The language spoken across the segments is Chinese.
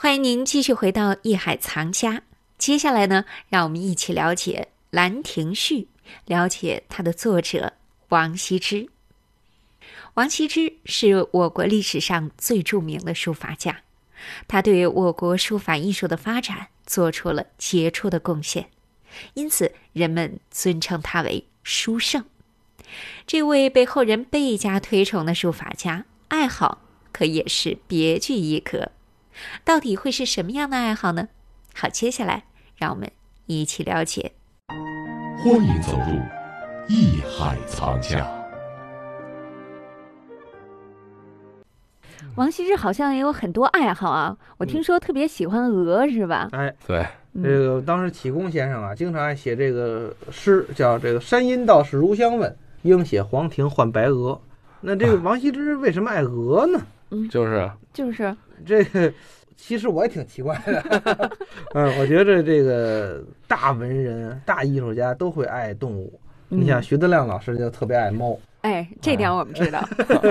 欢迎您继续回到《艺海藏家》。接下来呢，让我们一起了解《兰亭序》，了解它的作者王羲之。王羲之是我国历史上最著名的书法家，他对我国书法艺术的发展做出了杰出的贡献，因此人们尊称他为书圣。这位被后人倍加推崇的书法家，爱好可也是别具一格。到底会是什么样的爱好呢？好，接下来让我们一起了解。欢迎走入艺海藏家。王羲之好像也有很多爱好啊，我听说特别喜欢鹅，是吧？哎，对，这个当时启功先生啊，经常爱写这个诗，叫这个“山阴道士如相问，应写黄庭换白鹅”。那这个王羲之为什么爱鹅呢？就是就是这个其实我也挺奇怪的。嗯，我觉得这个大文人、大艺术家都会爱动物。你像徐德亮老师就特别爱猫。哎，这点我们知道，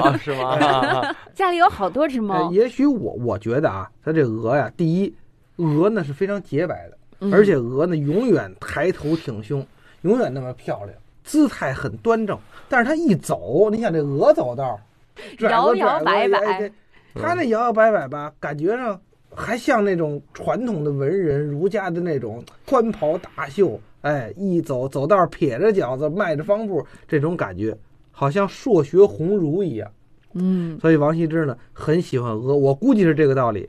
啊，是吗？家里有好多只呃猫，也许我我觉得啊，他这鹅呀，第一，鹅呢是非常洁白的，嗯而且鹅呢永远抬头挺胸，永远那么漂亮，姿态很端正。但是它一走，你想这鹅走道，拽 摇摇摆摆哎对它那摇摇摆摆吧，感觉上还像那种传统的文人儒家的那种宽袍大袖，哎，一走走道撇着脚子，迈着方步，这种感觉好像硕学鸿儒一样。嗯，所以王羲之呢很喜欢鹅，我估计是这个道理。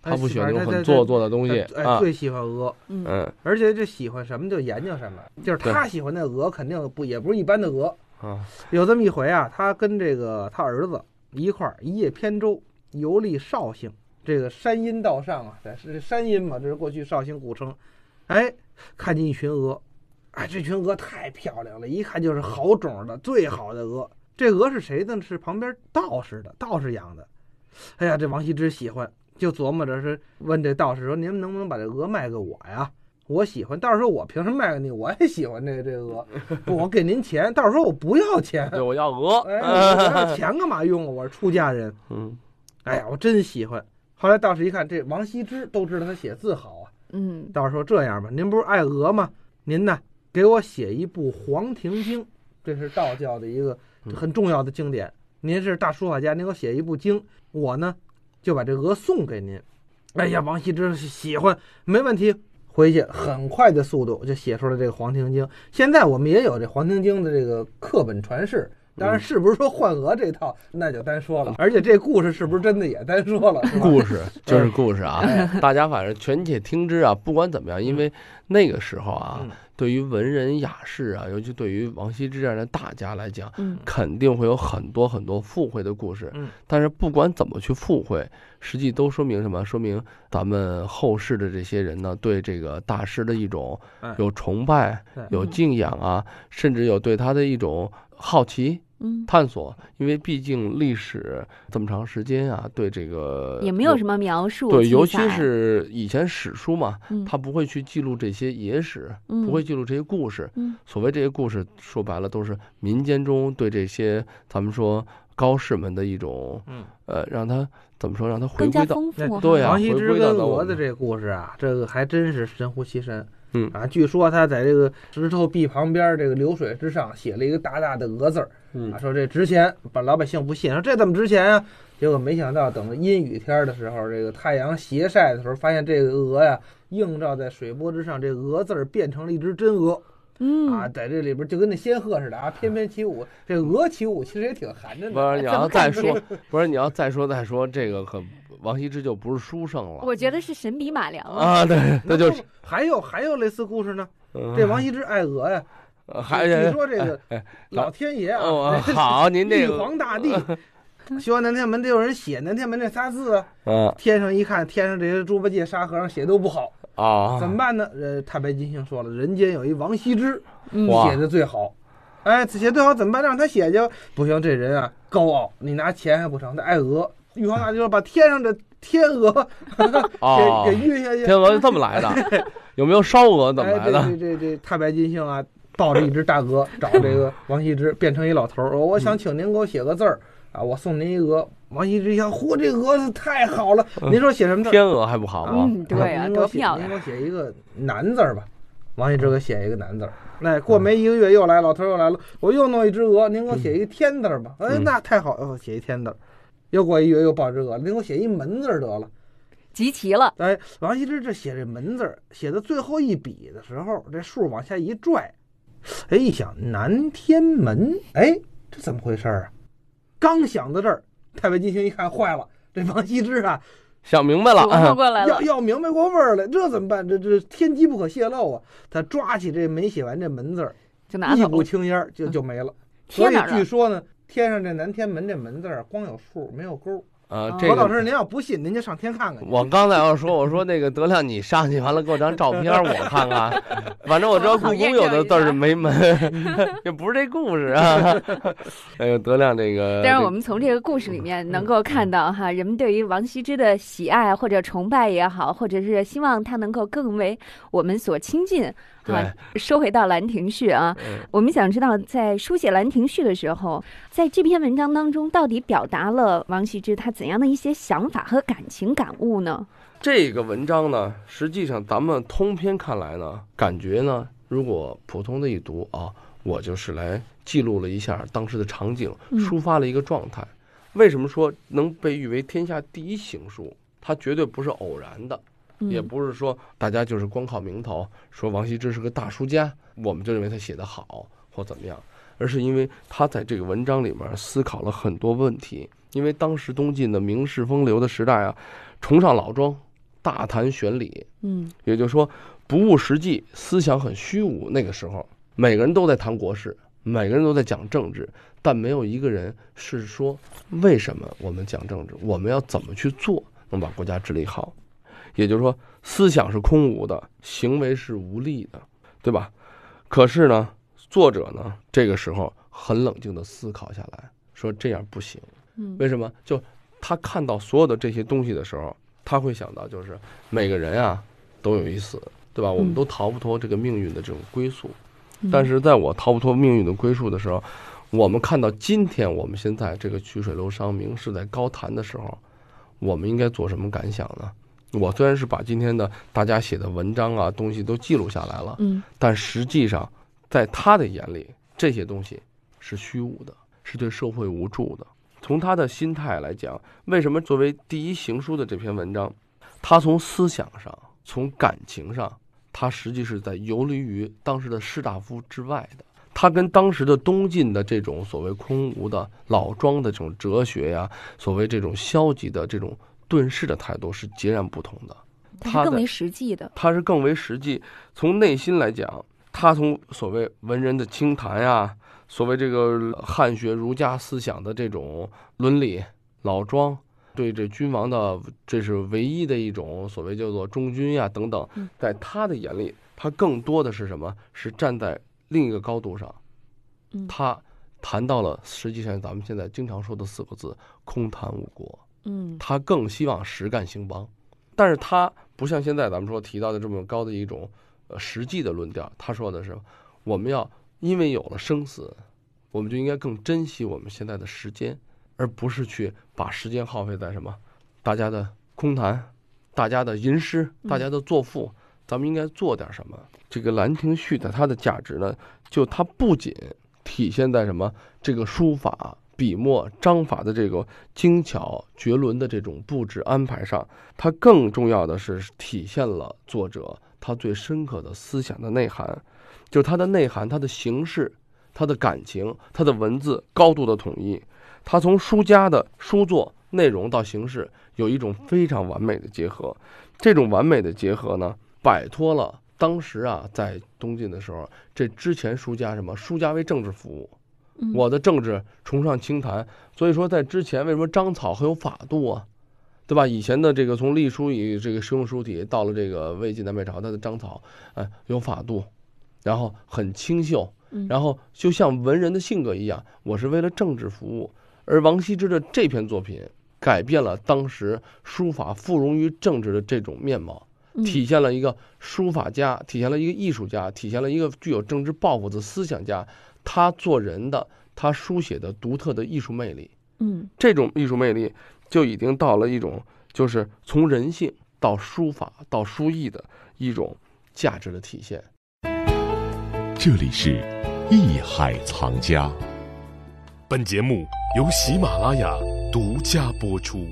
他不喜欢那种很做作的东西。最喜欢鹅，嗯而且就喜欢什么就研究什么，就是他喜欢那鹅肯定不也不是一般的鹅。啊，有这么一回啊，他跟这个他儿子一块儿一叶扁舟游历绍兴，这个山阴道上啊，在是山阴嘛，这是过去绍兴古称。哎，看见一群鹅，哎，这群鹅太漂亮了，一看就是好种的最好的鹅。这鹅是谁的？是旁边道士的，道士养的。哎呀，这王羲之喜欢，就琢磨着是问这道士说：“您能不能把这鹅卖给我呀？我喜欢。”到时候：“我凭什么卖给你？我也喜欢这这鹅，不我给您钱。”到时候：“我不要钱。”对，我要鹅。哎，我要 钱干嘛用啊？我是出家人。嗯，哎呀，我真喜欢。后来道士一看，这王羲之都知道他写字好啊。嗯，道士说：“这样吧，您不是爱鹅吗？您呢，给我写一部《黄庭经》，这是道教的一个很重要的经典。您是大书法家，您给我写一部经，我呢就把这鹅送给您。”哎呀，王羲之喜欢，没问题。回去很快的速度就写出了这个《黄庭经》。现在我们也有这《黄庭经》的这个课本传世，当然是不是说换鹅这套那就单说了，而且这故事是不是真的也单说了，故事就是故事啊，大家反正全且听之啊。不管怎么样，因为那个时候啊嗯，对于文人雅士啊，尤其对于王羲之这样的大家来讲，嗯肯定会有很多很多附会的故事。嗯，但是不管怎么去附会，实际都说明什么？说明咱们后世的这些人呢，对这个大师的一种哎有崇拜对、有敬仰啊，甚至有对他的一种好奇。嗯，探索，因为毕竟历史这么长时间啊，对这个也没有什么描述，对，尤其是以前史书嘛，嗯他不会去记录这些野史，嗯不会记录这些故事。嗯所谓这些故事，说白了都是民间中对这些咱们说高士们的一种，嗯，呃，让他怎么说，让他回归到。对啊王羲之回归到鹅的这个故事啊，这个还真是神乎其神。嗯啊，据说他在这个石头壁旁边这个流水之上写了一个大大的“鹅”字儿，嗯啊，说这值钱，把老百姓不信，说这怎么值钱啊？结果没想到，等着阴雨天的时候，这个太阳斜晒的时候，发现这个鹅呀映照在水波之上，这“鹅”字儿变成了一只真鹅嗯啊，在这里边就跟那仙鹤似的啊，翩翩起舞。这鹅起舞其实也挺寒碜的不。是你要再说，不是你要再说再说，这个可王羲之就不是书圣了我觉得是神笔马良。啊，对，那就是还有还有类似故事呢。嗯这王羲之爱鹅呀，呃还你说这个哎老天爷啊，哦，好，您这玉皇大帝 修完南天门，得有人写南天门这仨字啊。嗯天上一看，天上这些猪八戒、沙和尚写都不好，啊，怎么办呢？呃，太白金星说了，人间有一王羲之，写的最好。哎，写最好怎么办？让他写去。不行，这人啊高傲，你拿钱还不成，他爱鹅。玉皇大帝说把天上的天鹅 哦给给运下去。天鹅是这么来的，有没有烧鹅怎么来哎，的？这这这这太白金星啊，抱着一只大鹅 找这个王羲之，变成一老头儿。我我想请您给我写个字儿啊，我送您一鹅。王羲之一想，嚯，这鹅是太好了。嗯您说写什么字？天鹅还不好吗？嗯，对啊，您给我写多漂亮您给！我写一个南字儿吧。王羲之给写一个南字儿。哎，过没一个月又来，老头儿又来了，我又弄一只鹅，您给我写一个天字儿吧。哎，嗯那太好，哦，写一天字儿。又过一月又报这个，您给我写一门字得了。集齐了，哎，王羲之这写这门字，写到最后一笔的时候，这数往下一拽，哎，一想南天门，哎，这怎么回事啊？刚想到这儿，太白金星一看，坏了，这王羲之啊，想明白了琢磨过来了要，要明白过味儿来，这怎么办？这这天机不可泄露啊！他抓起这没写完这门字儿，就拿走一股。青烟就就没了。所以？据说呢，天上这南天门这门字儿光有数没有勾。呃，哦这个何老师，您要不信，您就上天看看去。我刚才要说，我说那个德亮，你上去完了给我张照片，我看看。反正我知道故宫有的字儿是没门，也不是这故事啊。哎呦，德亮这个，但是我们从这个故事里面能够看到哈，人们对于王羲之的喜爱或者崇拜也好，或者是希望他能够更为我们所亲近。对，说回到《兰亭序》啊，嗯我们想知道，在书写《兰亭序》的时候，在这篇文章当中，到底表达了王羲之他怎样的一些想法和感情感悟呢？这个文章呢，实际上咱们通篇看来呢，感觉呢，如果普通的一读啊，我就是来记录了一下当时的场景，嗯抒发了一个状态。为什么说能被誉为天下第一行书？它绝对不是偶然的，嗯也不是说大家就是光靠名头说王羲之是个大书家，我们就认为他写得好或怎么样，而是因为他在这个文章里面思考了很多问题。因为当时东晋的名士风流的时代啊，崇尚老庄，大谈玄理，嗯也就是说不务实际，思想很虚无。那个时候，每个人都在谈国事，每个人都在讲政治，但没有一个人是说为什么我们讲政治，我们要怎么去做能把国家治理好。也就是说，思想是空无的，行为是无力的，对吧？可是呢，作者呢，这个时候很冷静地思考下来，说这样不行。嗯为什么？就他看到所有的这些东西的时候，他会想到，就是每个人啊都有一死，对吧？我们嗯都逃不脱这个命运的这种归宿。嗯但是在我逃不脱命运的归宿的时候，我们看到今天我们现在这个曲水流觞、名士在高谈的时候，我们应该做什么感想呢？我虽然是把今天的大家写的文章啊东西都记录下来了，嗯但实际上在他的眼里，这些东西是虚无的，是对社会无助的。从他的心态来讲，为什么作为第一行书的这篇文章，他从思想上、从感情上，他实际是在游离于当时的士大夫之外的。他跟当时的东晋的这种所谓空无的老庄的这种哲学呀，所谓这种消极的这种遁世的态度是截然不同的。他是更为实际的。他是更为实际。从内心来讲，他从所谓文人的清谈呀，所谓这个汉学儒家思想的这种伦理、老庄，对这君王的这是唯一的一种所谓叫做忠君呀等等嗯，在他的眼里，他更多的是什么？是站在另一个高度上嗯，他谈到了实际上咱们现在经常说的四个字“空谈误国”。嗯。他更希望实干兴邦，但是他不像现在咱们说提到的这么高的一种呃实际的论调，他说的是我们要因为有了生死，我们就应该更珍惜我们现在的时间，而不是去把时间耗费在什么大家的空谈、大家的吟诗、大家的作赋，咱们应该做点什么。这个《兰亭序》的它的价值呢，就它不仅体现在什么这个书法、笔墨、章法的这个精巧绝伦的这种布置安排上，它更重要的是体现了作者他最深刻的思想的内涵，就是它的内涵、它的形式、它的感情、它的文字高度的统一，它从书家的书作内容到形式有一种非常完美的结合，这种完美的结合呢，摆脱了当时啊在东晋的时候，这之前书家什么书家为政治服务。嗯我的政治崇尚清谈，所以说在之前为什么章草很有法度啊，对吧？以前的这个从隶书以这个实用书体到了这个魏晋南北朝，它的章草哎有法度，然后很清秀，嗯然后就像文人的性格一样，我是为了政治服务。而王羲之的这篇作品改变了当时书法附庸于政治的这种面貌，嗯体现了一个书法家，体现了一个艺术家，体现了一个具有政治抱负的思想家，他做人的，他书写的独特的艺术魅力。嗯这种艺术魅力就已经到了一种就是从人性到书法到书艺的一种价值的体现。这里是艺海藏家。本节目由喜马拉雅独家播出。